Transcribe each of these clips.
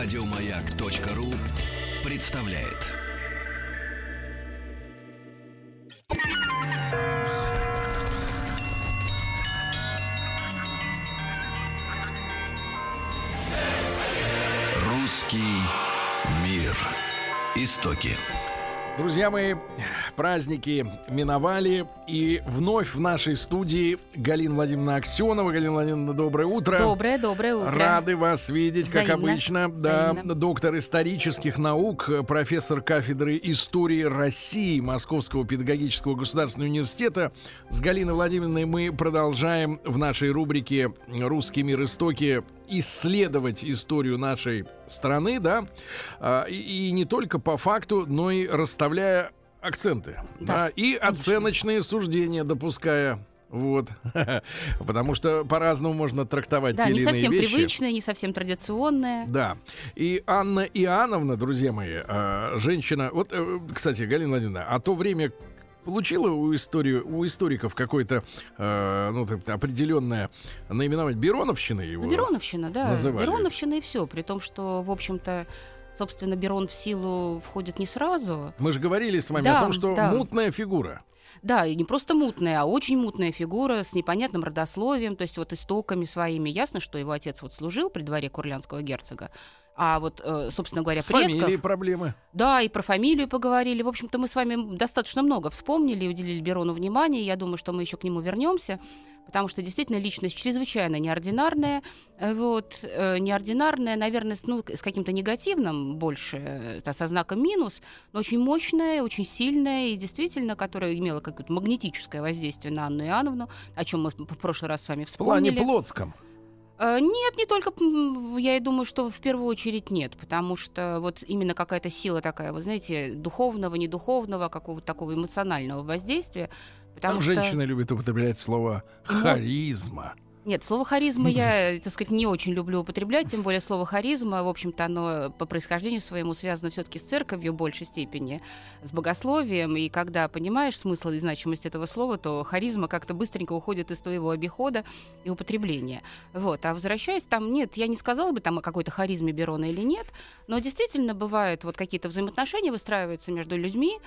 Радиомаяк.ру представляет. Русский мир. Истоки. Друзья мои, праздники миновали, и вновь в нашей студии Галина Владимировна Аксенова. Галина Владимировна, доброе утро. Доброе, доброе утро. Рады вас видеть, как Взаимно. обычно. Да, Взаимно. доктор исторических наук, профессор кафедры истории России Московского педагогического государственного университета. С Галиной Владимировной мы продолжаем в нашей рубрике «Русский мир. Истоки» исследовать историю нашей страны, да, А, и, и не только по факту, но и расставляя акценты, да, Да, и оценочные суждения допуская. Вот. Потому что по-разному можно трактовать Да, те не или совсем иные вещи. привычное, не совсем традиционное. Да. И Анна Иоанновна, друзья мои, э, женщина... Вот, э, кстати, Галина Владимировна, а то время получила у, историю, у историков какое-то э, ну, так, определенное наименование Бероновщины его? Ну, Бероновщина, да. называли. Бероновщина и все. При том, что, в общем-то, собственно, Берон в силу входит не сразу. Мы же говорили с вами Да, о том, что да. мутная фигура. Да, и не просто мутная, а очень мутная фигура с непонятным родословием, то есть вот истоками своими. Ясно, что его отец вот служил при дворе курлянского герцога. А вот, э, собственно говоря, С предков... фамилией проблемы. Да, и про фамилию поговорили. В общем-то, мы с вами достаточно много вспомнили и уделили Берону внимание. Я думаю, что мы еще к нему вернемся, потому что действительно личность чрезвычайно неординарная. Э, Вот, э, неординарная, наверное, с, ну, с каким-то негативным больше, э, со знаком минус, но очень мощная, очень сильная и действительно, которая имела какое-то магнетическое воздействие на Анну Иоанновну, о чем мы в прошлый раз с вами В плане вспомнили. плотском. Нет, не только, я и думаю, что в первую очередь нет, потому что вот именно какая-то сила такая, вы знаете, духовного, недуховного, какого-то такого эмоционального воздействия. Потому Там что... женщины любят употреблять слово Ну, харизма. Нет, слово харизма я, так сказать, не очень люблю употреблять, тем более слово харизма, в общем-то, оно по происхождению своему связано все-таки с церковью в большей степени, с богословием, и когда понимаешь смысл и значимость этого слова, то харизма как-то быстренько уходит из твоего обихода и употребления. Вот. А возвращаясь там, нет, я не сказала бы там о какой-то харизме Берона или нет, но действительно бывают вот какие-то взаимоотношения выстраиваются между людьми,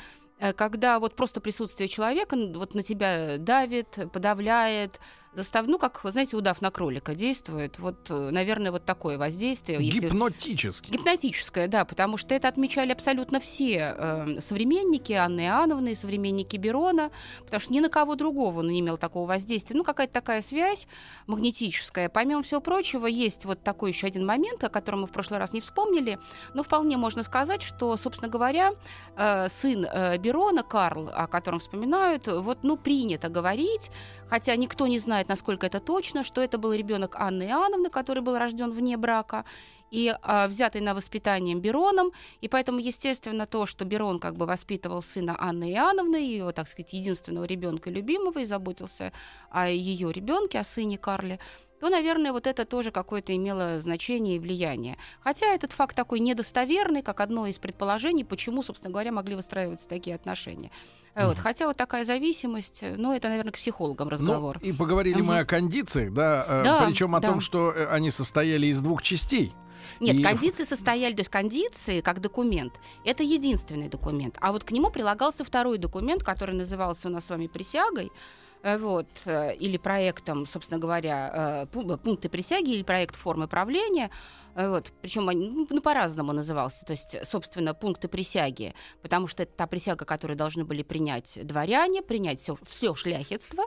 когда вот просто присутствие человека вот на тебя давит, подавляет, застав... ну, как, знаете, удав на кролика действует. Вот, э, наверное, вот такое воздействие. если- Гипнотически. Гипнотическое, да, потому что это отмечали абсолютно все э, современники Анны Иоанновны и современники Берона, потому что ни на кого другого он не имел такого воздействия. Ну, какая-то такая связь магнетическая. Помимо всего прочего, есть вот такой еще один момент, о котором мы в прошлый раз не вспомнили, но вполне можно сказать, что, собственно говоря, э, сын э, Берона, Карл, о котором вспоминают, вот, ну, принято говорить, хотя никто не знает, насколько это точно, что это был ребенок Анны Иоанновны, который был рожден вне брака, и а, взятый на воспитание Бероном, и поэтому, естественно, то, что Берон как бы воспитывал сына Анны Иоанновны, его, так сказать, единственного ребенка любимого, и заботился о ее ребенке, о сыне Карле, то, наверное, вот это тоже какое-то имело значение и влияние. Хотя этот факт такой недостоверный, как одно из предположений, почему, собственно говоря, могли выстраиваться такие отношения. Э, Вот. Хотя вот такая зависимость, э, ну, это, наверное, к психологам разговор. Ну, и поговорили мы Мгм. о кондициях, да, э, Да, причем о да. том, что они состояли из двух частей. Нет, И- кондиции состояли, то есть кондиции как документ, это единственный документ. А вот к нему прилагался второй документ, который назывался у нас с вами присягой, вот, э, или проектом, собственно говоря, э, пу- пункты присяги или проект формы правления. Э, Вот, причем они ну, ну, по-разному назывался. То есть, собственно, пункты присяги, потому что это та присяга, которую должны были принять дворяне, принять все, шляхетство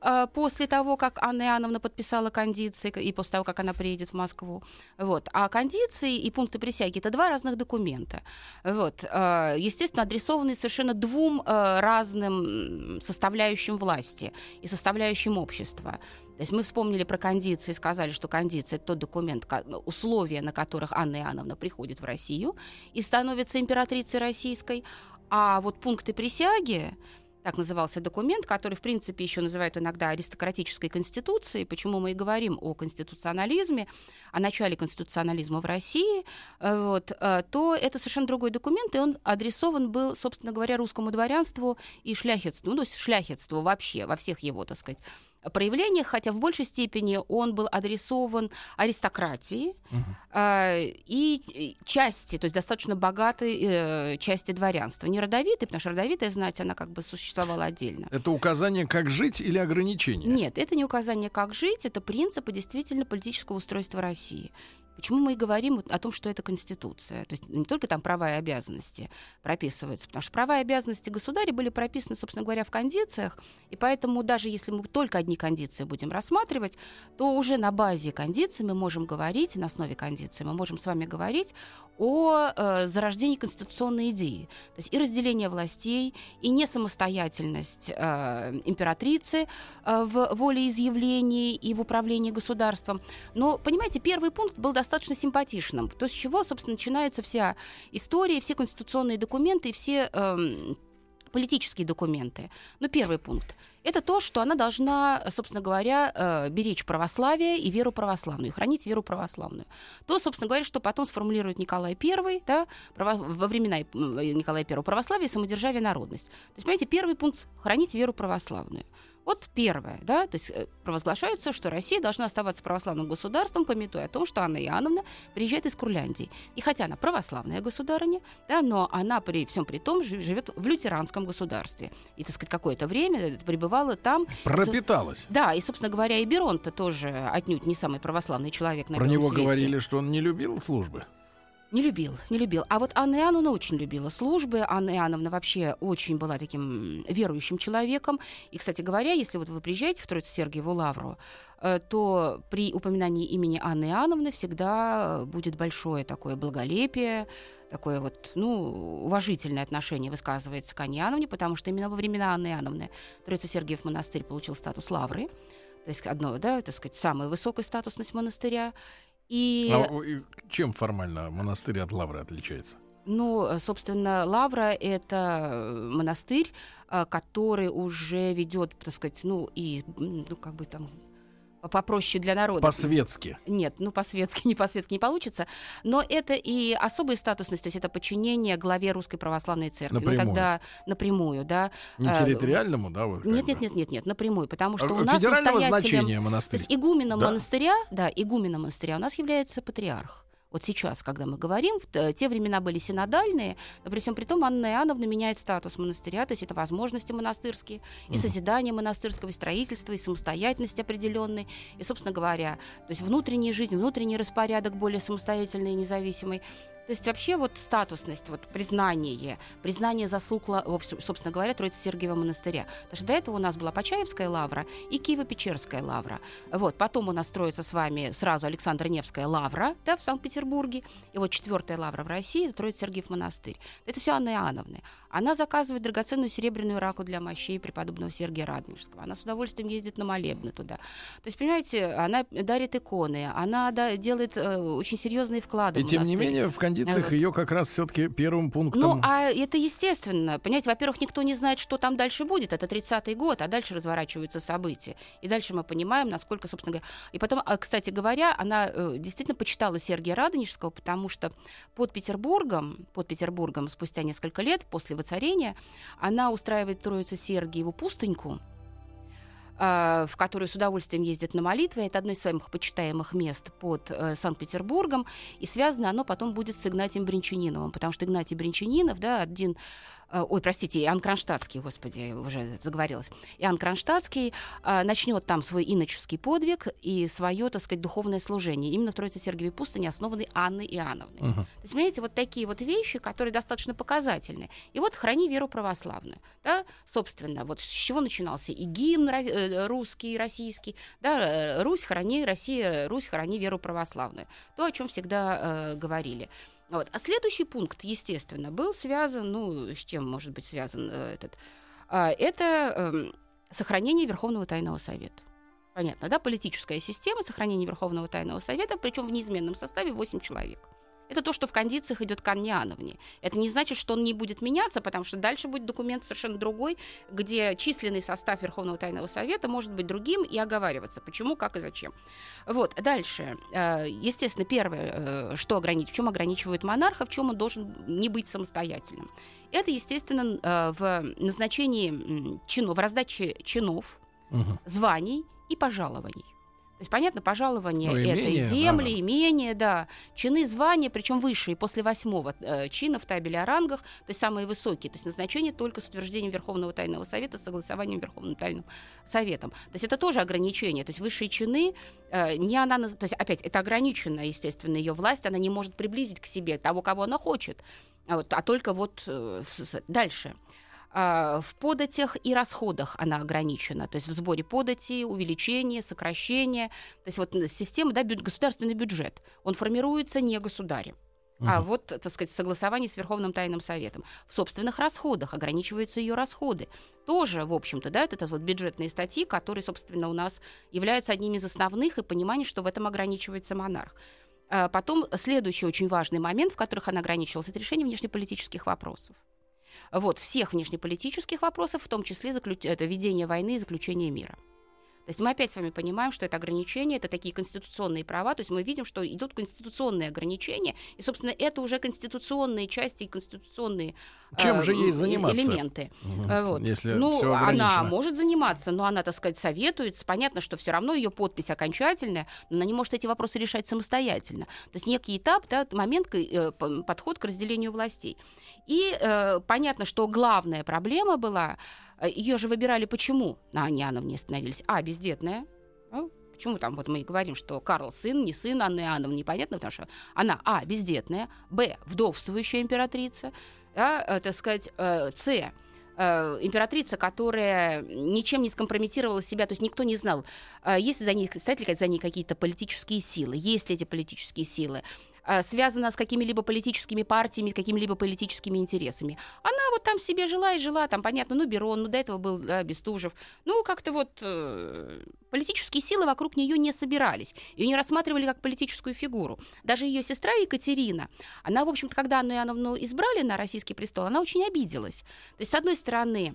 э, после того, как Анна Иоанновна подписала кондиции и после того, как она приедет в Москву. Вот. А кондиции и пункты присяги это два разных документа. Вот. Э, Естественно, адресованные совершенно двум э, разным составляющим власти и составляющим общества. То есть мы вспомнили про кондиции, сказали, что кондиция это тот документ, ко- условия, на которых Анна Иоанновна приходит в Россию и становится императрицей российской. А вот пункты присяги так назывался документ, который, в принципе, еще называют иногда аристократической конституцией. Почему мы и говорим о конституционализме, о начале конституционализма в России, э, вот, э, то это совершенно другой документ, и он адресован был, собственно говоря, русскому дворянству и шляхетству, ну, то есть шляхетству вообще, во всех его, так сказать, проявлениях, хотя в большей степени он был адресован аристократии э, и части, то есть достаточно богатой э, части дворянства. Не родовитой, потому что родовитая знать, она как бы существовала отдельно. Это указание, как жить или ограничение? Нет, это не указание, как жить, это принципы действительно политического устройства России. Почему мы и говорим о том, что это Конституция? То есть не только там права и обязанности прописываются, потому что права и обязанности государя были прописаны, собственно говоря, в кондициях, и поэтому даже если мы только одни кондиции будем рассматривать, то уже на базе кондиций мы можем говорить, на основе кондиций мы можем с вами говорить о э, зарождении конституционной идеи. То есть и разделение властей, и несамостоятельность э, императрицы э, в волеизъявлении и в управлении государством. Но, понимаете, первый пункт был достаточно симпатичным. То, с чего, собственно, начинается вся история, все конституционные документы и все... Э, политические документы. Ну, первый пункт это то, что она должна, собственно говоря, э, беречь православие и веру православную, хранить веру православную. То, собственно говоря, что потом сформулирует Николай I да, во времена Николая I православие, самодержавие, народность. То есть, понимаете, первый пункт — хранить веру православную. Вот первое, да, то есть э, провозглашается, что Россия должна оставаться православным государством, пометуя о том, что Анна Иоанновна приезжает из Курляндии. И хотя она православная государыня, да, но она при всем при том живет в лютеранском государстве. И, так сказать, какое-то время пребывала там. Пропиталась. Да, и, собственно говоря, и Берон-то тоже отнюдь не самый православный человек на Про него свете. говорили, что он не любил службы. Не любил, не любил. А вот Анна Иоанновна очень любила службы. Анна Иоанновна вообще очень была таким верующим человеком. И, кстати говоря, если вот вы приезжаете в Троице-Сергиеву Лавру, э, то при упоминании имени Анны Иоанновны всегда будет большое такое благолепие, такое вот, ну, уважительное отношение высказывается к Анне Иоанновне, потому что именно во времена Анны Иоанновны Троице-Сергиев монастырь получил статус лавры, то есть одно, да, так сказать, самая высокая статусность монастыря. И... А чем формально монастырь от Лавры отличается? Ну, собственно, Лавра — это э, монастырь, э, который уже ведет, так сказать, ну, и, ну, как бы там попроще для народа. По-светски. Нет, ну по-светски, не по-светски не получится. Но это и особая статусность, то есть это подчинение главе Русской Православной Церкви. Напрямую. Ну тогда напрямую, да. Не а, территориальному, да? Вот, нет, нет, нет, нет, нет, напрямую, потому что а, у нас федерального значения монастырь. То есть игуменом да. монастыря, да, игуменом монастыря у нас является патриарх. Вот сейчас, когда мы говорим, те времена были синодальные, но при всем при том Анна Иоанновна меняет статус монастыря, то есть это возможности монастырские, и созидание монастырского, и строительства, и самостоятельность определенной, и, собственно говоря, то есть внутренняя жизнь, внутренний распорядок более самостоятельный и независимый. То есть вообще вот статусность, вот признание, признание заслуг, собственно говоря, Троице-Сергиева монастыря. Потому что до этого у нас была Почаевская лавра и Киево-Печерская лавра. Вот, потом у нас строится с вами сразу Александра Невская лавра да, в Санкт-Петербурге. И вот четвертая лавра в России, Троице-Сергиев монастырь. Это все Анна Иоанновны. Она заказывает драгоценную серебряную раку для мощей преподобного Сергия Радонежского. Она с удовольствием ездит на молебны туда. То есть, понимаете, она дарит иконы, она да, делает э, очень серьезные вклады. И тем не менее, в кондициях вот. ее как раз все-таки первым пунктом. Ну, а это естественно. Понимаете, во-первых, никто не знает, что там дальше будет. Это 30-й год, а дальше разворачиваются события. И дальше мы понимаем, насколько, собственно говоря. И потом, а, кстати говоря, она э, действительно почитала Сергия Радонежского, потому что под Петербургом, под Петербургом спустя несколько лет после воцарения, она устраивает Троице Сергиеву пустыньку, в которую с удовольствием ездит на молитвы. Это одно из своих почитаемых мест под э, Санкт-Петербургом. И связано оно потом будет с Игнатием Бринчаниновым, потому что Игнатий Бринчанинов, да, один Э, ой, простите, Иоанн Кронштадтский, господи, уже заговорилась, Иоанн Кронштадтский э, начнет там свой иноческий подвиг и свое, так сказать, духовное служение. Именно в Троице-Сергиевой пустыне, основанной Анной Иоанновной. Uh-huh. То есть, понимаете, вот такие вот вещи, которые достаточно показательны. И вот храни веру православную. Да? Собственно, вот с чего начинался и гимн э, русский, российский. Да? Русь, храни, Россия, Русь, храни веру православную. То, о чем всегда э, говорили. Вот. А следующий пункт, естественно, был связан, ну, с чем может быть связан э, этот, э, это э, сохранение Верховного Тайного Совета. Понятно, да? Политическая система сохранения Верховного Тайного Совета, причем в неизменном составе 8 человек. Это то, что в кондициях идет к. Это не значит, что он не будет меняться, потому что дальше будет документ совершенно другой, где численный состав Верховного Тайного Совета может быть другим и оговариваться, почему, как и зачем. Вот, дальше. Э, естественно, первое, э, что ограничивает, в чем ограничивает монарха, в чем он должен не быть самостоятельным. Это, естественно, э, в назначении чинов, в раздаче чинов, Мгм. званий и пожалований. То есть, понятно, пожалование Ну, это имение, земли, да. имения, да, чины, звания, причем высшие после восьмого э, чина в табеле о рангах, то есть самые высокие, то есть назначение только с утверждением Верховного Тайного Совета, с согласованием Верховным Тайным Советом. То есть это тоже ограничение, то есть высшие чины, э, не она, то есть опять это ограниченная, естественно, ее власть, она не может приблизить к себе того, кого она хочет, а, вот, а только вот э, дальше. А, В податях и расходах она ограничена, то есть в сборе подати, увеличение, сокращение. То есть вот н- система, да, государственный бюджет, он формируется не государем, а Мгм. вот, так сказать, в согласовании с Верховным Тайным Советом. В собственных расходах ограничиваются ее расходы. Тоже, в общем-то, да, это вот бюджетные статьи, которые, собственно, у нас являются одними из основных, и понимание, что в этом ограничивается монарх. А Потом следующий очень важный момент, в которых она ограничивалась, это решение внешнеполитических вопросов. Вот, всех внешнеполитических вопросов, в том числе заклю- это ведение войны и заключение мира. То есть мы опять с вами понимаем, что это ограничения, это такие конституционные права, то есть мы видим, что идут конституционные ограничения, и, собственно, это уже конституционные части и конституционные Чем э, же ей м, заниматься? элементы. Э, вот. Если Ну, она может заниматься, но она, так сказать, советуется. Понятно, что все равно ее подпись окончательная, но она не может эти вопросы решать самостоятельно. То есть некий этап, да, момент, э, подход к разделению властей. И э, понятно, что главная проблема была, ее же выбирали почему на Анне Иоанновне становились. А, бездетная. А, Почему там вот мы и говорим, что Карл сын, не сын Анны Иоанновны, непонятно, потому что она, а, бездетная, б, вдовствующая императрица, да, э, так сказать, э, с, э, императрица, которая ничем не скомпрометировала себя, то есть никто не знал, э, есть ли за ней, стоят ли за ней какие-то политические силы, есть ли эти политические силы, э, связана с какими-либо политическими партиями, с какими-либо политическими интересами. Она вот там себе жила и жила, там, понятно, ну, Берон, ну, до этого был да, Бестужев. Ну, как-то вот э, политические силы вокруг нее не собирались. Ее не рассматривали как политическую фигуру. Даже ее сестра Екатерина, она, в общем-то, когда Анну Иоанновну избрали на российский престол, она очень обиделась. То есть, с одной стороны,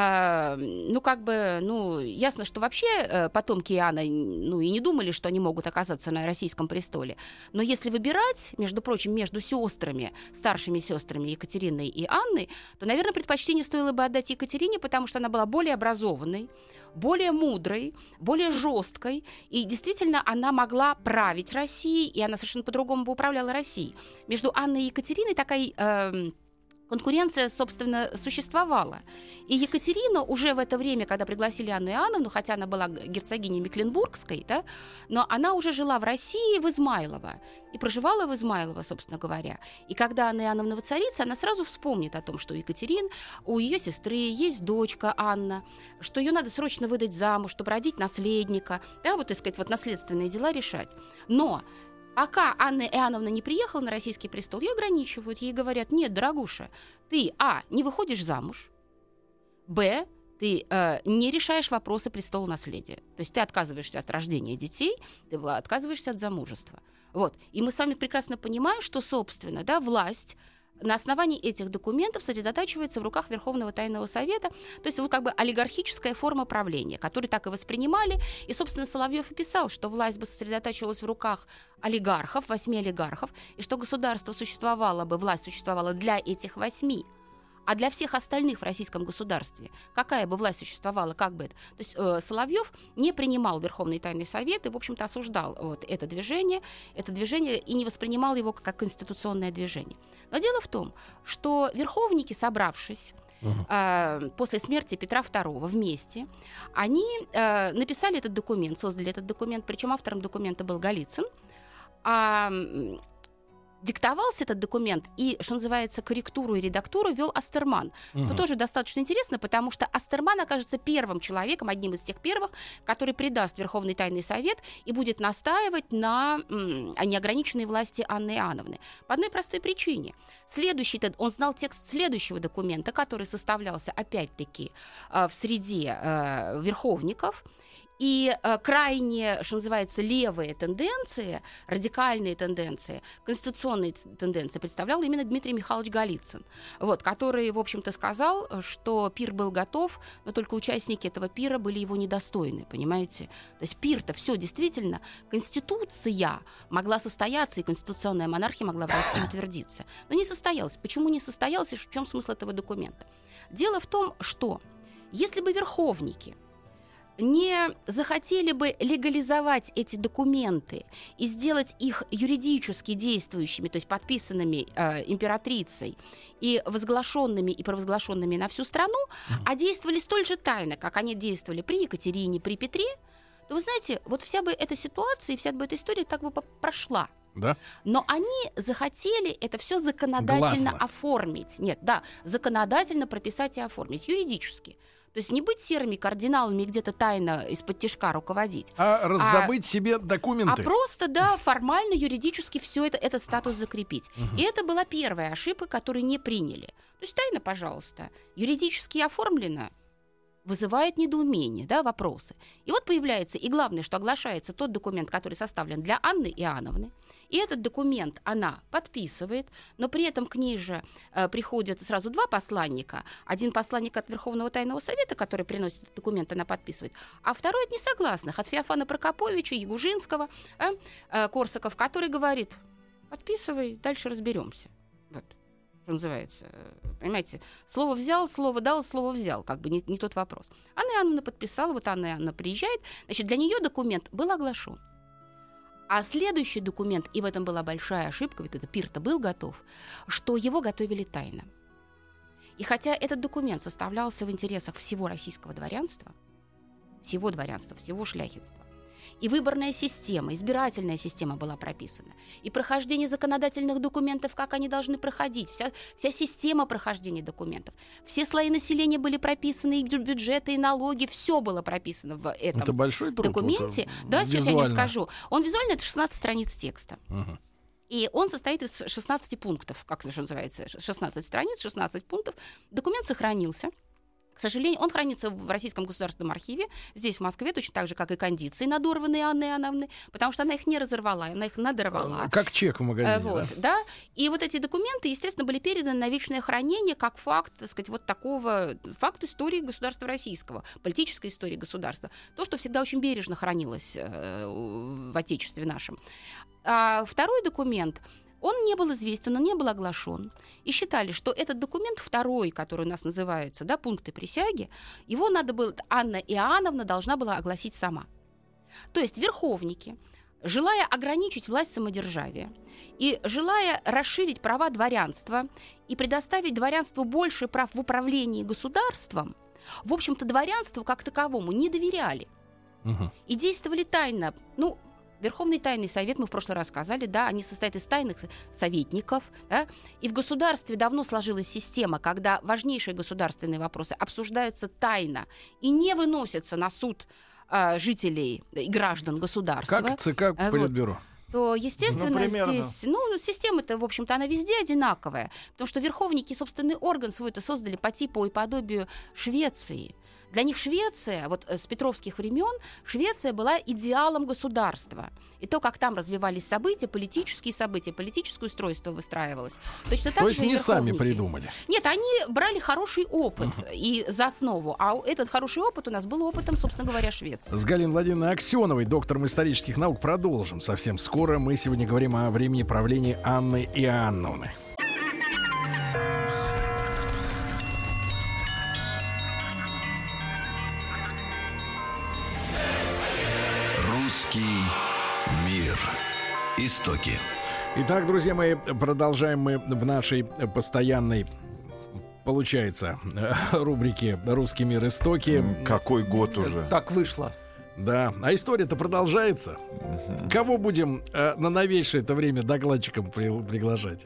а, ну, как бы, ну, ясно, что вообще э, потомки Иоанна, ну, и не думали, что они могут оказаться на российском престоле. Но если выбирать, между прочим, между сестрами, старшими сестрами Екатериной и Анной, то, наверное, предпочтение стоило бы отдать Екатерине, потому что она была более образованной, более мудрой, более жесткой, и действительно она могла править Россией, и она совершенно по-другому бы управляла Россией. Между Анной и Екатериной такая эм, конкуренция, собственно, существовала. И Екатерина уже в это время, когда пригласили Анну Иоанновну, хотя она была герцогиней Мекленбургской, да, но она уже жила в России, в Измайлово, и проживала в Измайлово, собственно говоря. И когда Анна Иоанновна воцарится, она сразу вспомнит о том, что у Екатерин, у ее сестры есть дочка Анна, что ее надо срочно выдать замуж, чтобы родить наследника, да, вот, так сказать, вот наследственные дела решать. Но Пока Анна Иоанновна не приехала на российский престол, ее ограничивают. Ей говорят, нет, дорогуша, ты, а, не выходишь замуж, б, ты э, не решаешь вопросы престола наследия. То есть ты отказываешься от рождения детей, ты отказываешься от замужества. Вот. И мы с вами прекрасно понимаем, что, собственно, да, власть на основании этих документов сосредотачивается в руках Верховного Тайного Совета, то есть вот как бы олигархическая форма правления, которую так и воспринимали. И, собственно, Соловьев и писал, что власть бы сосредотачивалась в руках олигархов, восьми олигархов, и что государство существовало бы, власть существовала для этих восьми. А для всех остальных в российском государстве, какая бы власть существовала, как бы это. То есть э, Соловьев не принимал Верховный Тайный Совет и, в общем-то, осуждал вот это движение, это движение и не воспринимал его как конституционное движение. Но дело в том, что верховники, собравшись, э, после смерти Петра II вместе, они э, написали этот документ, создали этот документ, причем автором документа был Голицын. А диктовался этот документ и, что называется, корректуру и редактуру вел Астерман. Что Мгм. тоже достаточно интересно, потому что Астерман окажется первым человеком, одним из тех первых, который придаст Верховный Тайный Совет и будет настаивать на м, неограниченной власти Анны Иоанновны. По одной простой причине. Следующий, он знал текст следующего документа, который составлялся опять-таки э, в среде э, верховников, и э, крайне, что называется, левые тенденции, радикальные тенденции, конституционные тенденции представлял именно Дмитрий Михайлович Голицын, вот, который, в общем-то, сказал, что пир был готов, но только участники этого пира были его недостойны, понимаете? То есть пир-то все действительно, конституция могла состояться, и конституционная монархия могла в России утвердиться. Но не состоялась. Почему не состоялась и в чем смысл этого документа? Дело в том, что если бы верховники не захотели бы легализовать эти документы и сделать их юридически действующими, то есть подписанными э, императрицей и возглашенными и провозглашенными на всю страну, а действовали столь же тайно, как они действовали при Екатерине, при Петре, то вы знаете, вот вся бы эта ситуация и вся бы эта история так бы прошла. Да? Но они захотели это все законодательно Гласно. оформить. Нет, да, законодательно прописать и оформить, юридически. То есть не быть серыми кардиналами где-то тайно из-под тяжка руководить. А раздобыть себе А документы. просто, да, формально, юридически все это, этот статус закрепить. И это была первая ошибка, которую не приняли. То есть тайна, пожалуйста, юридически оформлено, вызывает недоумение, да, вопросы. И вот появляется, и главное, что оглашается тот документ, который составлен для Анны Иоанновны. И этот документ она подписывает, но при этом к ней же э, приходят сразу два посланника. Один посланник от Верховного Тайного Совета, который приносит документ, она подписывает, а второй от несогласных, от Феофана Прокоповича, Ягужинского, э, э, Корсаков, который говорит, подписывай, дальше разберемся. Вот что называется. э, Понимаете, слово взял, слово дал, слово взял. Как бы не, не тот вопрос. Анна Иоанновна подписала, вот Анна Иоанновна приезжает. Значит, для нее документ был оглашен. А следующий документ, и в этом была большая ошибка, ведь это пир-то был готов, что его готовили тайно. И хотя этот документ составлялся в интересах всего российского дворянства, всего дворянства, всего шляхетства, и выборная система, избирательная система была прописана, и прохождение законодательных документов, как они должны проходить, вся, вся система прохождения документов, все слои населения были прописаны, и бю- бюджеты, и налоги, все было прописано в этом Это большой труд. документе. вот, да, сейчас я не визуально. скажу. Он визуально это 16 страниц текста. Мгм. И он состоит из 16 пунктов, как же называется, 16 страниц, 16 пунктов. Документ сохранился. К сожалению, он хранится в Российском государственном архиве, здесь, в Москве, точно так же, как и кондиции, надорванные Анны Иоанновны, потому что она их не разорвала, она их надорвала. Как чек в Э, магазине. Вот, да? да. И вот эти документы, естественно, были переданы на вечное хранение как факт, так сказать, вот такого, факт истории государства российского, политической истории государства. То, что всегда очень бережно хранилось э, в Отечестве нашем. А второй документ, он не был известен, он не был оглашен. И считали, что этот документ второй, который у нас называется, да, пункты присяги, его надо было, Анна Иоанновна должна была огласить сама. То есть верховники, желая ограничить власть самодержавия и желая расширить права дворянства и предоставить дворянству больше прав в управлении государством, в общем-то, дворянству как таковому не доверяли Мгм. и действовали тайно. Ну, Верховный тайный совет, мы в прошлый раз сказали, да, они состоят из тайных советников, да, и в государстве давно сложилась система, когда важнейшие государственные вопросы обсуждаются тайно и не выносятся на суд а, жителей и граждан государства Как ЦК вот. Политбюро. то, естественно, Ну, примерно. здесь, ну, система-то, в общем-то, она везде одинаковая, потому что верховники собственный орган свой-то создали по типу и подобию Швеции. Для них Швеция, вот э, с петровских времен, Швеция была идеалом государства. И то, как там развивались события, политические события, политическое устройство выстраивалось. Точно так То есть и не сами придумали. Нет, они брали хороший опыт и за основу. А этот хороший опыт у нас был опытом, собственно говоря, Швеции. С Галиной Владимировной Аксеновой, доктором исторических наук, продолжим совсем скоро. Мы сегодня говорим о времени правления Анны Иоанновны. Истоки. Итак, друзья мои, продолжаем мы в нашей постоянной получается рубрике «Русский мир. Истоки». Какой год уже? Так вышло. Да, а история-то продолжается. Кого будем э, на новейшее это время докладчиком при- приглашать?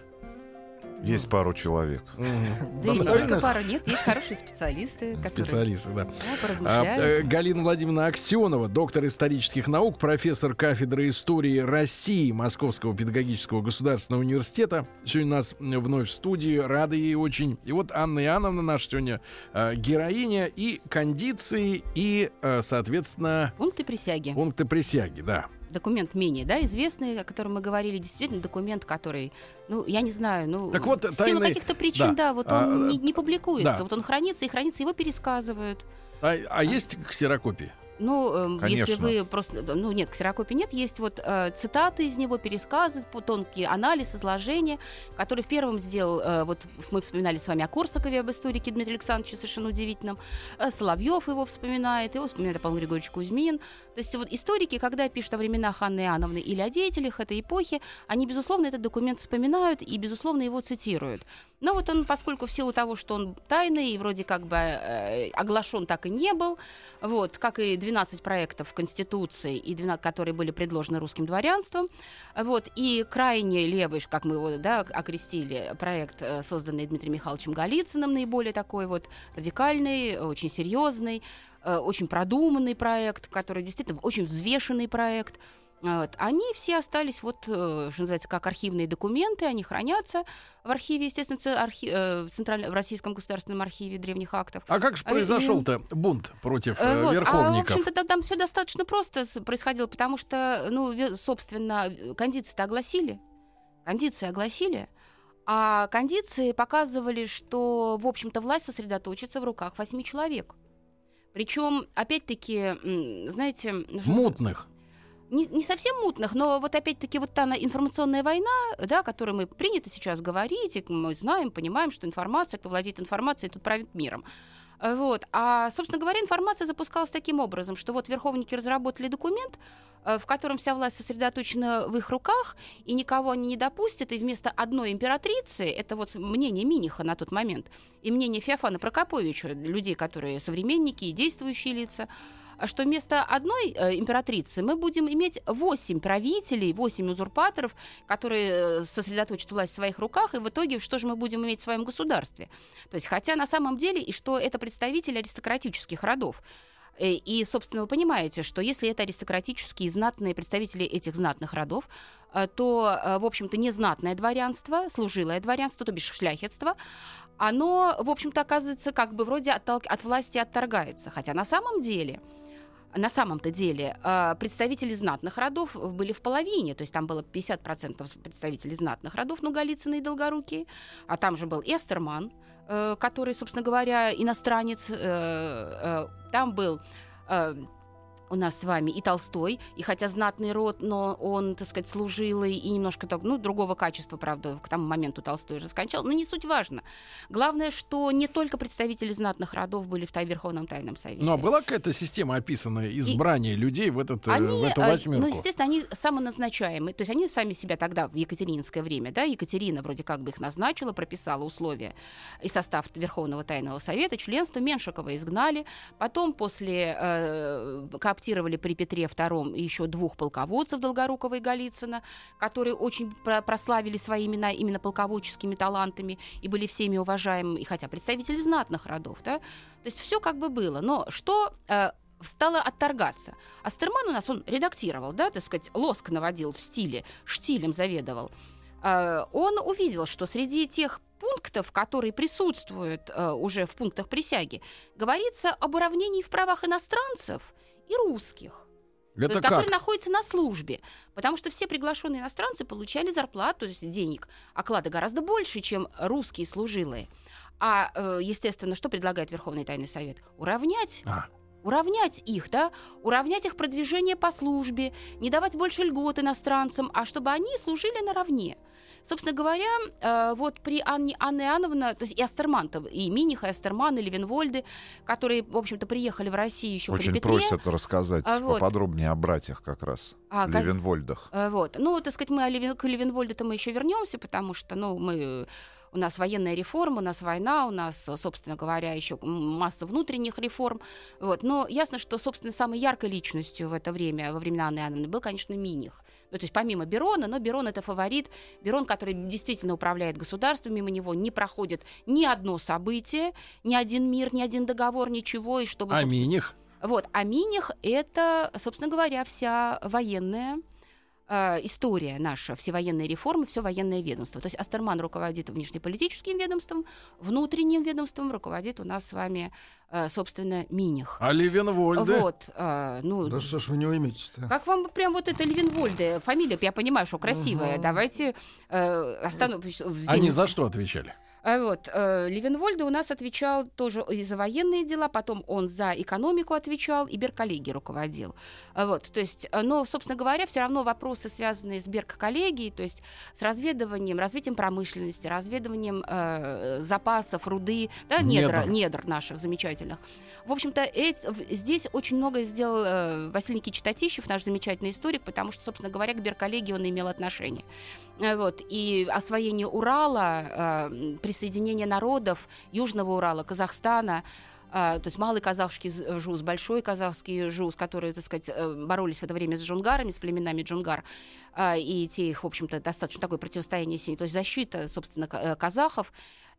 Есть пару человек. Да и не только пара, нет, есть хорошие специалисты, которые Специалисты, да. да, А, поразмышляют. э, Галина Владимировна Аксенова, доктор исторических наук, профессор кафедры истории России Московского педагогического государственного университета. Сегодня у нас вновь в студии, рады ей очень. И вот Анна Иоанновна наша сегодня э, героиня и кондиции, и, э, соответственно, Пункты присяги. пункты присяги, да. Документ менее, да, известный, о котором мы говорили, действительно документ, который, ну, я не знаю, ну, Так вот, в силу каких-то причин, да. да, вот А, он э, не, не публикуется, да. вот он хранится и хранится, его пересказывают. А, а есть ксерокопии? Ну, эм, если Конечно. вы просто... Ну, нет, ксерокопии нет. Есть вот э, цитаты из него, пересказы, тонкий анализ, изложение, который в первом сделал... э, вот мы вспоминали с вами о Корсакове, об историке Дмитрия Александровича, совершенно удивительном. Э, Соловьев его вспоминает, его вспоминает Павел Григорьевич Кузьмин. То есть вот историки, когда пишут о временах Анны Иоанновны или о деятелях этой эпохи, они, безусловно, этот документ вспоминают и, безусловно, его цитируют. Но вот он, поскольку в силу того, что он тайный и вроде как бы э, оглашен так и не был, вот, как и 12 проектов Конституции, и 12, которые были предложены русским дворянством, вот, и крайне левый, как мы его да, окрестили, проект, э, созданный Дмитрием Михайловичем Голицыным, наиболее такой вот радикальный, очень серьезный, э, очень продуманный проект, который действительно очень взвешенный проект. Вот. Они все остались, вот, э, что называется, как архивные документы, они хранятся в архиве, естественно, архи- э, в, Центральном, в Российском государственном архиве древних актов. А как же и- произошел-то бунт против э, Э, вот. А, в верховников? общем-то, там, там все достаточно просто происходило, потому что, ну, ве- собственно, э, кондиции-то огласили. Кондиции огласили. А кондиции показывали, что, в общем-то, власть сосредоточится в руках восьми человек. Причем, опять-таки, знаете... Мутных. Не, не совсем мутных, но вот опять-таки вот та на- информационная война, да, о которой мы принято сейчас говорить, и мы знаем, понимаем, что информация, кто владеет информацией, тут правит миром. Э, Вот. А, собственно говоря, информация запускалась таким образом, что вот верховники разработали документ, э, в котором вся власть сосредоточена в их руках, и никого они не допустят, и вместо одной императрицы, это вот мнение Миниха на тот момент, и мнение Феофана Прокоповича, людей, которые современники и действующие лица, что вместо одной э, императрицы мы будем иметь восемь правителей, восемь узурпаторов, которые э, сосредоточат власть в своих руках, и в итоге что же мы будем иметь в своем государстве? То есть, хотя на самом деле, и что это представители аристократических родов, Э, и, собственно, вы понимаете, что если это аристократические знатные представители этих знатных родов, то, в общем-то, незнатное дворянство, служилое дворянство, то бишь шляхетство, оно, в общем-то, оказывается, как бы вроде отталк- от власти отторгается. Хотя на самом деле на самом-то деле э, представители знатных родов были в половине, то есть там было 50% представителей знатных родов, ну, Голицыны и Долгорукие, а там же был Эстерман, э, который, собственно говоря, иностранец, э, э, там был у нас с вами и Толстой, и хотя знатный род, но он, так сказать, служилый и немножко так, ну, другого качества, правда, к тому моменту Толстой уже скончал, но не суть важно. Главное, что не только представители знатных родов были в Тай- Верховном Тайном Совете. Но была какая-то система описанная избрания людей в, этот, э, Они, в эту э, восьмерку? ну, естественно, они самоназначаемые. То есть они сами себя тогда в Екатерининское время, да, Екатерина вроде как бы их назначила, прописала условия и состав Верховного Тайного Совета, членство Меншикова изгнали. Потом после э, кооптировали при Петре II еще двух полководцев Долгорукова и Голицына, которые очень про- прославили свои имена именно полководческими талантами и были всеми уважаемыми, и хотя представители знатных родов, да. То есть все как бы было. Но что э, стало отторгаться. Астерман у нас, он редактировал, да, так сказать, лоск наводил в стиле, штилем заведовал. Э, Он увидел, что среди тех пунктов, которые присутствуют э, уже в пунктах присяги, говорится об уравнении в правах иностранцев и русских Это которые как? находятся на службе. Потому что все приглашенные иностранцы получали зарплату, то есть денег, оклады гораздо больше, чем русские служилые. А, э, естественно, что предлагает Верховный Тайный Совет? Уравнять А, уравнять их, да, уравнять их продвижение по службе, не давать больше льгот иностранцам, а чтобы они служили наравне. Собственно говоря, э, вот при Анне, Анне Иоанновна, то есть и Астерман, и Миниха, и Астерман, и Левенвольды, которые, в общем-то, приехали в Россию еще при Очень Петре. просят рассказать А, вот. поподробнее о братьях как раз. А, Левенвольдах. Э, Вот. Ну, так сказать, мы о Левин, к Левенвольду-то мы еще вернемся, потому что, ну, мы у нас военная реформа, у нас война, у нас, собственно говоря, еще масса внутренних реформ. Вот. Но ясно, что, собственно, самой яркой личностью в это время, во времена Анны Иоанновны, был, конечно, Миних. Ну, то есть помимо Берона, но Берон это фаворит, Берон, который действительно управляет государством, мимо него не проходит ни одно событие, ни один мир, ни один договор, ничего, и чтобы... а Миних? вот, а Миних — это, собственно говоря, вся военная э, история наша, все военные реформы, все военное ведомство. То есть Астерман руководит внешнеполитическим ведомством, внутренним ведомством руководит у нас с вами, э, собственно, Миних. А Левенвольды? Вот, э, ну, Да что ж вы не имеете-то? как вам прям вот это Левенвольде, фамилия, я понимаю, что красивая. Ага. Давайте э, останов- Они здесь- за что отвечали? А Вот. э, Левенвольде у нас отвечал тоже и за военные дела, потом он за экономику отвечал, и Берколлегией руководил. А Вот. То есть, э, но, собственно говоря, все равно вопросы, связанные с Берколлегией, то есть с разведыванием, развитием промышленности, разведыванием э, запасов, руды, да, недр, Недр. недр наших замечательных. В общем-то, здесь очень многое сделал э, Василий Никитич Татищев, наш замечательный историк, потому что, собственно говоря, к Берколлегии он имел отношение. Э, Вот. И освоение Урала, э, присоединение народов Южного Урала, Казахстана, э, то есть малый казахский з- жуз, большой казахский жуз, которые, так сказать, э, боролись в это время с джунгарами, с племенами джунгар, э, и те их, в общем-то, достаточно такое противостояние сильное, то есть защита, собственно, э, казахов,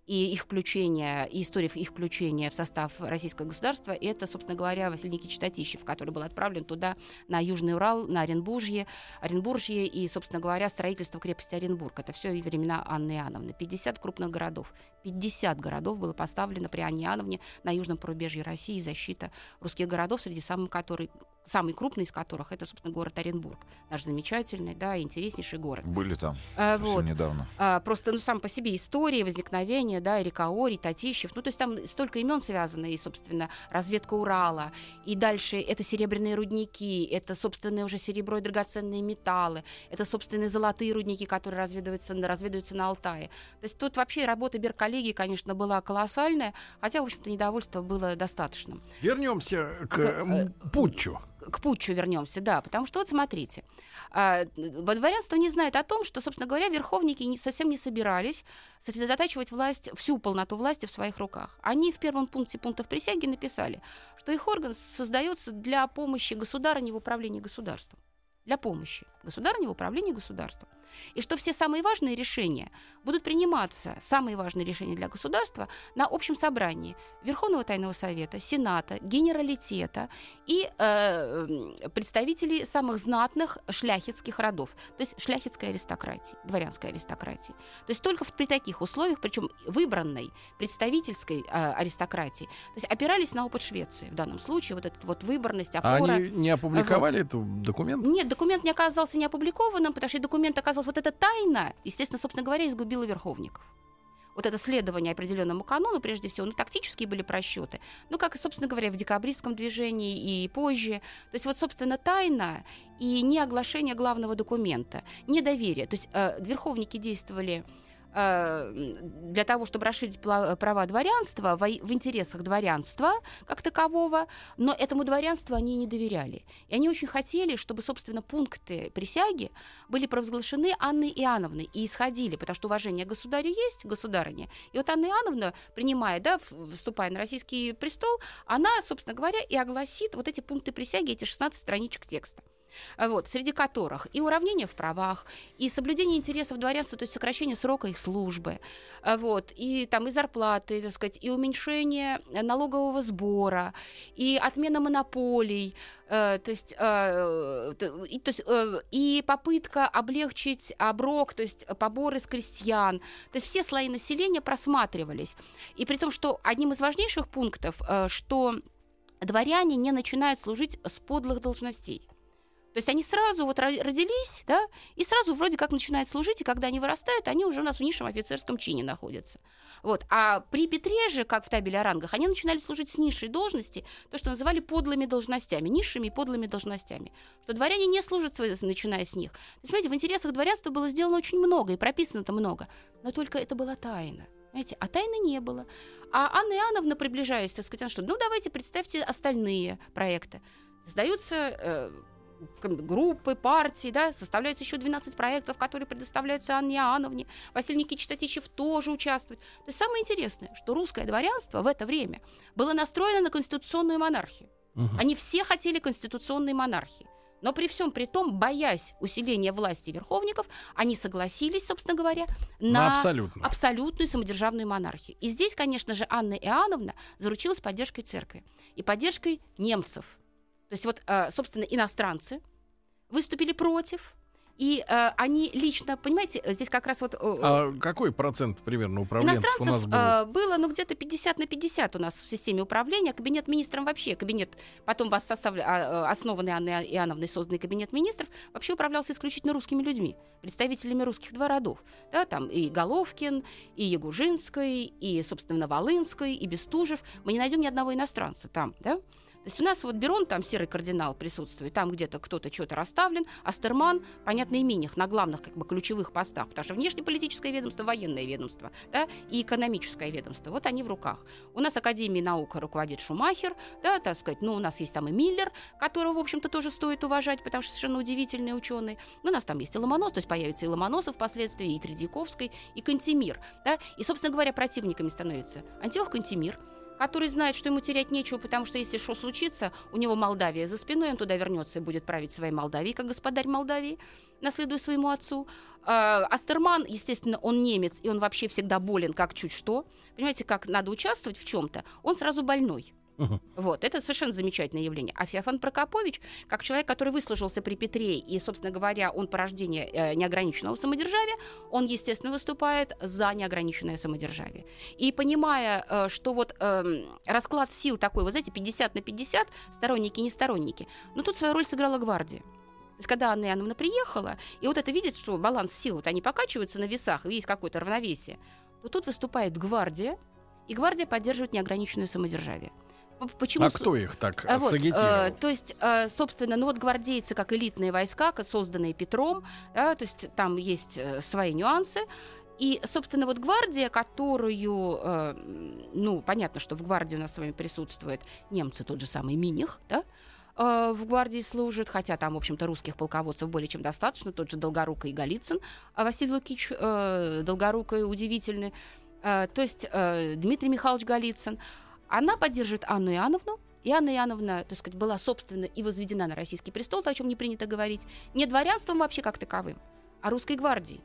и их включение, и история их включения в состав российского государства, это, собственно говоря, Василий Никитич Татищев, который был отправлен туда, на Южный Урал, на Оренбуржье, Оренбуржье и, собственно говоря, строительство крепости Оренбург. Это все времена Анны Иоанновны. 50 крупных городов. 50 городов было поставлено при Анне Иоанновне на южном порубежье России защита русских городов, среди самых который, самый крупный из которых это, собственно, город Оренбург. Наш замечательный, да, интереснейший город. Были там А, совсем вот. недавно. А, просто ну, сам по себе история возникновения, да, и Рикаори, Татищев, ну, то есть там столько имен связано, и, собственно, разведка Урала, и дальше это серебряные рудники, это, собственное уже серебро и драгоценные металлы, это, собственные золотые рудники, которые разведываются, на- разведываются на Алтае. То есть тут вообще работа Берколлегии, конечно, была колоссальная, хотя, в общем-то, недовольства было достаточным Вернемся к Э, путчу. К путчу вернемся, да, потому что вот смотрите, а, во- дворянство не знает о том, что, собственно говоря, верховники не, совсем не собирались сосредотачивать власть, всю полноту власти в своих руках. Они в первом пункте пунктов присяги написали, что их орган создается для помощи государыне в управлении государством. Для помощи государыне в управлении государством. И что все самые важные решения будут приниматься, самые важные решения для государства, на общем собрании Верховного Тайного Совета, Сената, Генералитета и э, представителей самых знатных шляхетских родов, то есть шляхетской аристократии, дворянской аристократии. То есть только при таких условиях, причем выбранной представительской э, аристократии, то есть опирались на опыт Швеции в данном случае, вот эта вот выборность, А опора. они не опубликовали эту документ? Нет, документ не оказался не опубликованным, потому что документ оказался вот эта тайна, естественно, собственно говоря, изгубила верховников. Вот это следование определенному канону, прежде всего, ну, тактические были просчеты. Ну, как и, собственно говоря, в декабристском движении и позже. То есть вот, собственно, тайна и не оглашение главного документа, недоверие. То есть э, верховники действовали для того, чтобы расширить права дворянства во- в интересах дворянства как такового, но этому дворянству они не доверяли. И они очень хотели, чтобы, собственно, пункты присяги были провозглашены Анной Иоанновной и исходили, потому что уважение к государю есть, государыне. И вот Анна Иоанновна, принимая, да, вступая на российский престол, она, собственно говоря, и огласит вот эти пункты присяги, эти 16 страничек текста. А Вот, среди которых и уравнение в правах, и соблюдение интересов дворянства, то есть сокращение срока их службы, а вот, и там и зарплаты, так сказать, и уменьшение э, налогового сбора, и отмена монополий, э, то есть, э, и, то есть э, и попытка облегчить оброк, то есть поборы с крестьян, то есть все слои населения просматривались. И при том, что одним из важнейших пунктов, э, что дворяне не начинают служить с подлых должностей. То есть они сразу вот ро- родились, да, и сразу вроде как начинают служить, и когда они вырастают, они уже у нас в низшем офицерском чине находятся. Вот. А при Петре же, как в табеле о рангах, они начинали служить с низшей должности, то, что называли подлыми должностями, низшими и подлыми должностями. Что дворяне не служат, начиная с них. То есть, понимаете, в интересах дворянства было сделано очень много, и прописано-то много, но только это была тайна. Понимаете? А тайны не было. А Анна Иоанновна, приближаясь, так сказать, она что, ну давайте представьте остальные проекты. Сдаются э, группы, партии, да, составляются еще 12 проектов, которые предоставляются Анне Иоанновне. Василий Никитич Татищев тоже участвует. То есть самое интересное, что русское дворянство в это время было настроено на конституционную монархию. Мгм. Они все хотели конституционной монархии. Но при всем при том, боясь усиления власти верховников, они согласились, собственно говоря, На на абсолютную самодержавную монархию. И здесь, конечно же, Анна Иоанновна заручилась поддержкой церкви и поддержкой немцев. То есть вот, э, собственно, иностранцы выступили против, И э, они лично, понимаете, здесь как раз вот... э, А какой процент примерно управленцев у нас было? э, было, ну, где-то 50 на 50 у нас в системе управления. Кабинет министров вообще, кабинет, потом вас составля- а, э, основанный Анной Иоанновной созданный кабинет министров, вообще управлялся исключительно русскими людьми, представителями русских два родов. Да, там и Головкин, и Ягужинской, и, собственно, Волынской, и Бестужев. Мы не найдем ни одного иностранца там, да? То есть у нас вот Берон, там серый кардинал присутствует, там где-то кто-то что-то расставлен, Астерман, понятно, именях на главных как бы ключевых постах, потому что внешнеполитическое ведомство, военное ведомство, да, и экономическое ведомство, вот они в руках. У нас Академией наук руководит Шумахер, да, так сказать, ну, у нас есть там и Миллер, которого, в общем-то, тоже стоит уважать, потому что совершенно удивительный ученый. Ну, у нас там есть и Ломонос, то есть появится и Ломоносов впоследствии, и Тредяковский, и Кантемир, да, и, собственно говоря, противниками становятся Антиох Кантемир, который знает, что ему терять нечего, потому что если что случится, у него Молдавия за спиной, он туда вернется и будет править своей Молдавией, как господарь Молдавии, наследуя своему отцу. А, Астерман, естественно, он немец, и он вообще всегда болен, как чуть что. Понимаете, как надо участвовать в чем-то, он сразу больной. Вот, это совершенно замечательное явление. А Феофан Прокопович, как человек, который выслужился при Петре, и, собственно говоря, он порождение э, неограниченного самодержавия, он, естественно, выступает за неограниченное самодержавие. И понимая, э, что вот эм, расклад сил такой, вы знаете, 50 на 50, сторонники и несторонники, но тут свою роль сыграла гвардия. Когда Анна Иоанновна приехала, и вот это видит, что баланс сил, вот они покачиваются на весах, и есть какое-то равновесие, то тут выступает гвардия, и гвардия поддерживает неограниченное самодержавие. Почему А кто их так а вот, сагитировал? э, то есть, э, собственно, ну вот гвардейцы как элитные войска, созданные Петром, да, то есть там есть э, свои нюансы. И, собственно, вот гвардия, которую, э, ну, понятно, что в гвардии у нас с вами присутствуют немцы, тот же самый Миних, да, э, в гвардии служит, хотя там, в общем-то, русских полководцев более чем достаточно, тот же Долгорукий и Голицын, а Василий Лукич э, Долгорукий удивительный, Э, то есть э, Дмитрий Михайлович Голицын, она поддерживает Анну Иоанновну, и Анна Иоанновна, так сказать, была, собственно, и возведена на российский престол, то, о чем не принято говорить, не дворянством вообще как таковым, а русской гвардией.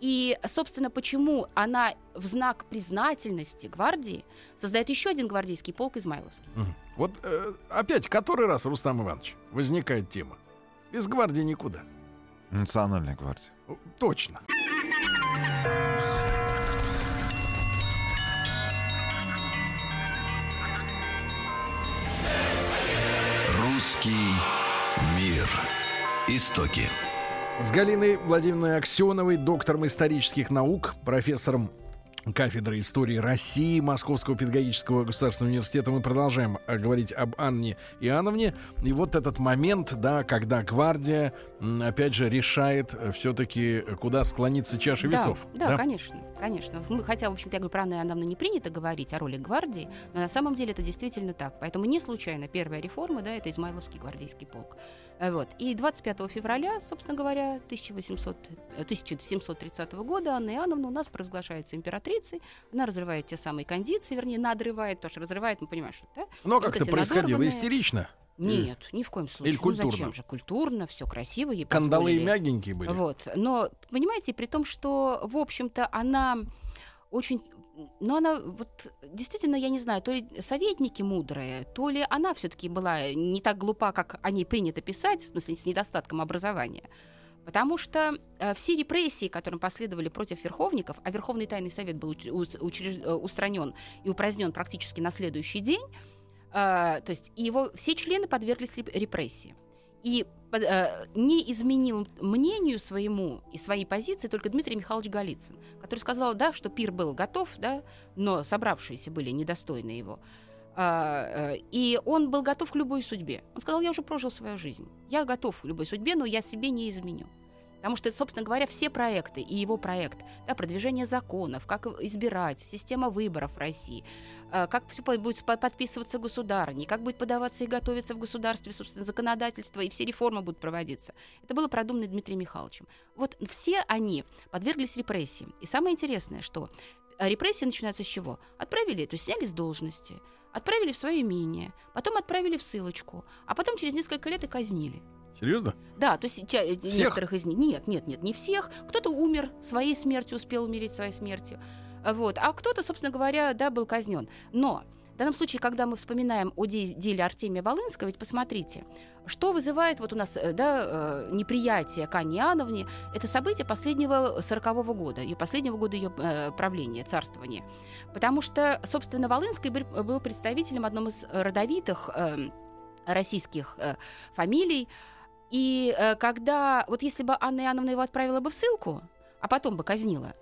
И, собственно, почему она в знак признательности гвардии создает еще один гвардейский полк Измайловский. Вот э, опять, который раз, Рустам Иванович, возникает тема. Без гвардии никуда. Национальная гвардия. Точно. Русский мир. Истоки. С Галиной Владимировной Аксеновой, доктором исторических наук, профессором кафедры истории России Московского педагогического государственного университета. Мы продолжаем э, говорить об Анне Иоанновне. И вот этот момент, да, когда гвардия, опять же, решает все-таки, куда склониться чаша Да, весов. Да, конечно, конечно. Мы, хотя, в общем-то, я говорю, про Анну Иоанновну не принято говорить о роли гвардии, но на самом деле это действительно так. Поэтому не случайно первая реформа, да, это Измайловский гвардейский полк. Э, Вот. И 25 февраля, собственно говоря, 1800, э, 1730 года Анна Иоанновна у нас провозглашается императрицей. Она разрывает те самые кондиции, вернее, надрывает, потому что разрывает, мы понимаем, что да? Но Вот как это происходило? Истерично? Нет, ни в коем случае. Или Ну, культурно? зачем же? Культурно, все красиво. Ей Кандалы позволили. мягенькие были? Вот. Но, понимаете, при том, что, в общем-то, она очень... Ну, она вот действительно, я не знаю, то ли советники мудрые, то ли она все-таки была не так глупа, как о ней принято писать, в смысле, с недостатком образования. Потому что э, все репрессии, которым последовали против верховников, а Верховный Тайный Совет был учреж- э, устранен и упразднен практически на следующий день, э, то есть его все члены подверглись реп- репрессии. И э, не изменил мнению своему и своей позиции только Дмитрий Михайлович Голицын, который сказал, да, что пир был готов, да, но собравшиеся были недостойны его. А, э, И он был готов к любой судьбе. Он сказал, я уже прожил свою жизнь. Я готов к любой судьбе, но я себе не изменю. Потому что, собственно говоря, все проекты, и его проект, да, продвижение законов, как избирать, система выборов в России, э, как все будет по- подписываться государни, как будет подаваться и готовиться в государстве, собственно, законодательство, и все реформы будут проводиться. Это было продумано Дмитрием Михайловичем. Вот все они подверглись репрессиям. И самое интересное, что э, репрессии начинаются с чего? Отправили, то есть сняли с должности, отправили в свое имение, потом отправили в ссылочку, а потом через несколько лет и казнили. Серьезно? Да, то есть ча- э, некоторых из них. Нет, нет, нет, не всех. Кто-то умер своей смертью, успел умереть своей смертью. Вот. А кто-то, собственно говоря, да, был казнен. Но В данном случае, когда мы вспоминаем о де- деле Артемия Волынского, ведь посмотрите, что вызывает вот у нас э, да, э, неприятие к Анне это событие последнего сорокового года, ее последнего года ее э, правления, царствования. Потому что, собственно, Волынский был представителем одном из родовитых российских фамилий. И когда, вот если бы Анна Иоанновна его отправила бы в ссылку, а потом бы казнила,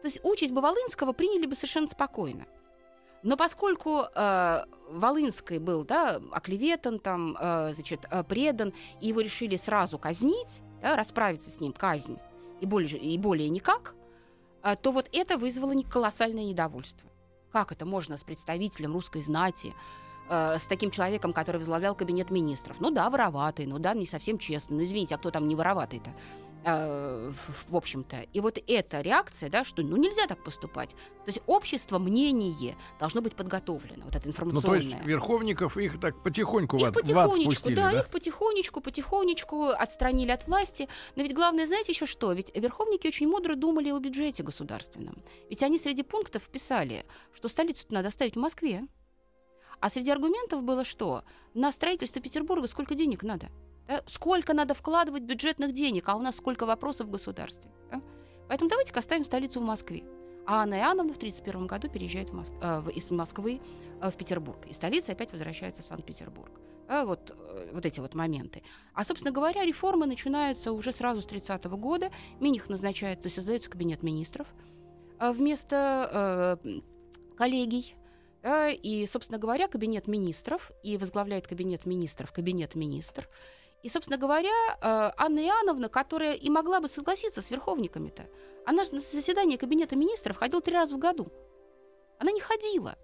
то есть участь бы Волынского приняли бы совершенно спокойно. Но поскольку э, Волынский был да, оклеветан, там, э, значит, э, предан, и его решили сразу казнить, да, расправиться с ним, казнь, и более, и более никак, э, то вот это вызвало колоссальное недовольство. Как это можно с представителем русской знати, э, с таким человеком, который возглавлял кабинет министров? Ну да, вороватый, ну да, не совсем честный. Ну извините, а кто там не вороватый-то? Э, в в общем-то. И вот эта реакция, да, что ну нельзя так поступать. То есть общество, мнение должно быть подготовлено, вот это Ну, информационное. то есть Верховников их так потихоньку в Их ад, в ад потихонечку, спустили, да, да? их потихонечку, потихонечку отстранили от власти. Но ведь главное, знаете еще что? Ведь верховники очень мудро думали о бюджете государственном. Ведь они среди пунктов писали, что столицу надо оставить в Москве. А среди аргументов было что? На строительство Петербурга сколько денег надо? Да? Сколько надо вкладывать бюджетных денег, а у нас сколько вопросов в государстве? да? Поэтому давайте-ка оставим столицу в Москве. А Анна Иоанновна в 1931 году переезжает в Моск- э, из Москвы э, в Петербург. И столица опять возвращается в Санкт-Петербург. А вот, э, вот эти вот моменты. А, собственно говоря, реформы начинаются уже сразу с 30 года. Миних назначается, создается кабинет министров а, вместо э, коллегий. Да, и, собственно говоря, кабинет министров, и возглавляет кабинет министров кабинет министр. И, собственно говоря, э, Анна Иоанновна, которая и могла бы согласиться с верховниками-то, она же на заседание кабинета министров ходила три раза в году. Она не ходила.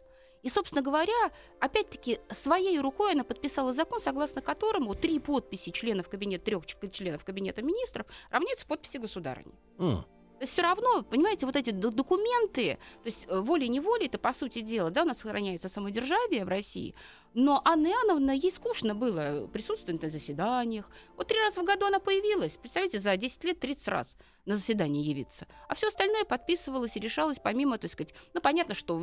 И, собственно говоря, опять-таки, своей рукой она подписала закон, согласно которому три подписи членов кабинета, трех членов кабинета министров равняются подписи государыни. М. То все равно, понимаете, вот эти документы, то есть э, волей-неволей, это по сути дела, да, у нас сохраняется самодержавие в России, но Анна Иоанновна, ей скучно было присутствовать на заседаниях. Вот три раза в году она появилась, представьте, за 10 лет 30 раз на заседание явиться. А все остальное подписывалось и решалось помимо, так сказать, ну, понятно, что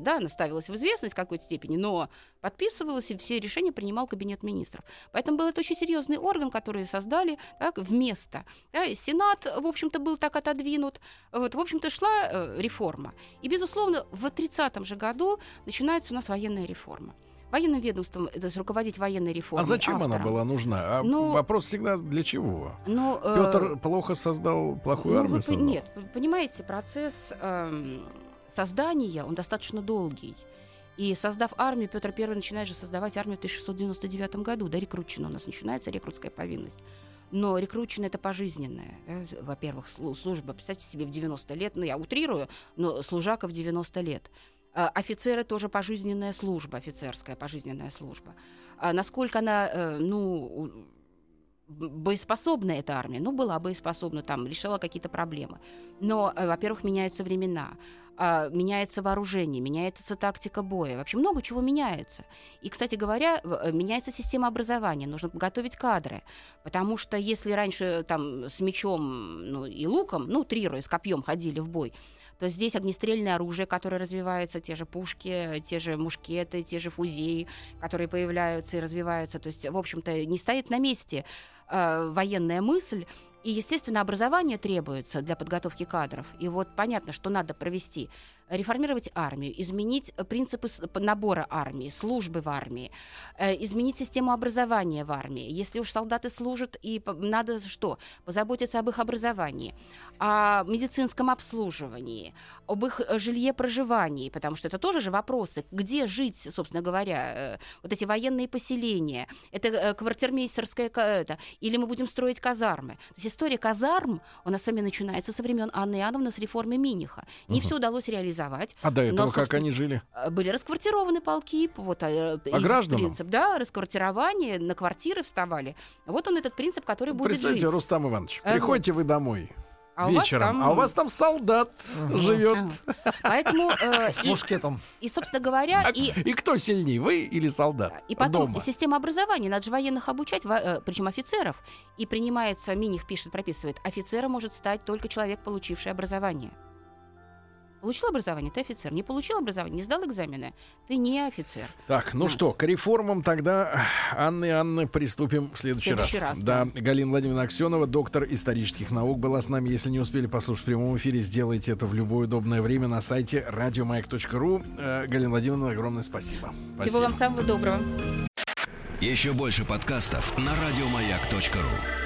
да, она ставилась в известность в какой-то степени, но подписывалось, и все решения принимал кабинет министров. Поэтому был это очень серьезный орган, который создали так, вместо. Да, Сенат, в общем-то, был так отодвинут. Вот, в общем-то, шла э, реформа. И, безусловно, в 30-м же году начинается у нас военная реформа. Военным ведомством, то есть руководить военной реформой. А зачем она автором. была нужна? А Ну, вопрос всегда для чего? Ну, э, Петр плохо создал плохую ну, армию? вы создал? нет, понимаете, процесс эм, создания, он достаточно долгий. И создав армию, Петр I начинает же создавать армию в 1699 году. Да, рекрутчина у нас начинается, рекрутская повинность. Но рекрутчина это пожизненная. да, Во-первых, слу- служба, представьте себе, в 90 лет, ну я утрирую, но служака в 90 лет. А, Офицеры тоже пожизненная служба, офицерская пожизненная служба. А насколько она, э, ну, боеспособна эта армия? Ну, была боеспособна, там, решала какие-то проблемы. Но, э, во-первых, меняются времена, а, меняется вооружение, меняется тактика боя. Вообще много чего меняется. И, кстати говоря, э, меняется система образования. Нужно готовить кадры. Потому что если раньше там с мечом ну, и луком, ну, трируя, с копьем ходили в бой, то здесь огнестрельное оружие, которое развивается, те же пушки, те же мушкеты, те же фузеи, которые появляются и развиваются. То есть, в общем-то, не стоит на месте э, военная мысль. И, естественно, образование требуется для подготовки кадров. И вот понятно, что надо провести реформировать армию, изменить э, принципы набора армии, службы в армии, э, изменить систему образования в армии. Если уж солдаты служат, и надо что? Позаботиться об их образовании, о медицинском обслуживании, об их э, жилье проживании, потому что это тоже же вопросы, где жить, собственно говоря, вот эти военные поселения, это квартирмейстерская, ка- это, или мы будем строить казармы. То есть история казарм у нас с вами начинается со времен Анны Иоанновны с реформы Миниха. Не Мгм. все удалось реализовать. А до этого как собственно, они жили? Э, Были расквартированы полки, вот э, из- гражданам? принцип, да, расквартирование, на квартиры вставали. Вот он этот принцип, который будет Представьте, жить. Рустам Иванович, Э, приходите вы домой А вечером, там- а у вас там солдат Мгм. живет. А, Поэтому э, С и, мушкетом. и, собственно говоря, А- и И кто сильнее, вы или солдат? И потом дома? система образования, надо же военных обучать, причем офицеров. И принимается, Миних пишет, прописывает, офицером может стать только человек, получивший образование. Получил образование, ты офицер. Не получил образование, не сдал экзамены, ты не офицер. Так, ну Да. что, к реформам тогда, Анны и Анны, приступим в следующий, Следующий раз. раз, да, да. Галина Владимировна Аксенова, доктор исторических наук, была с нами. Если не успели послушать в прямом эфире, сделайте это в любое удобное время на сайте радиомаяк.ру. Э, Галина Владимировна, огромное спасибо. Всего Спасибо. вам самого доброго. Еще больше подкастов на радиомаяк.ру.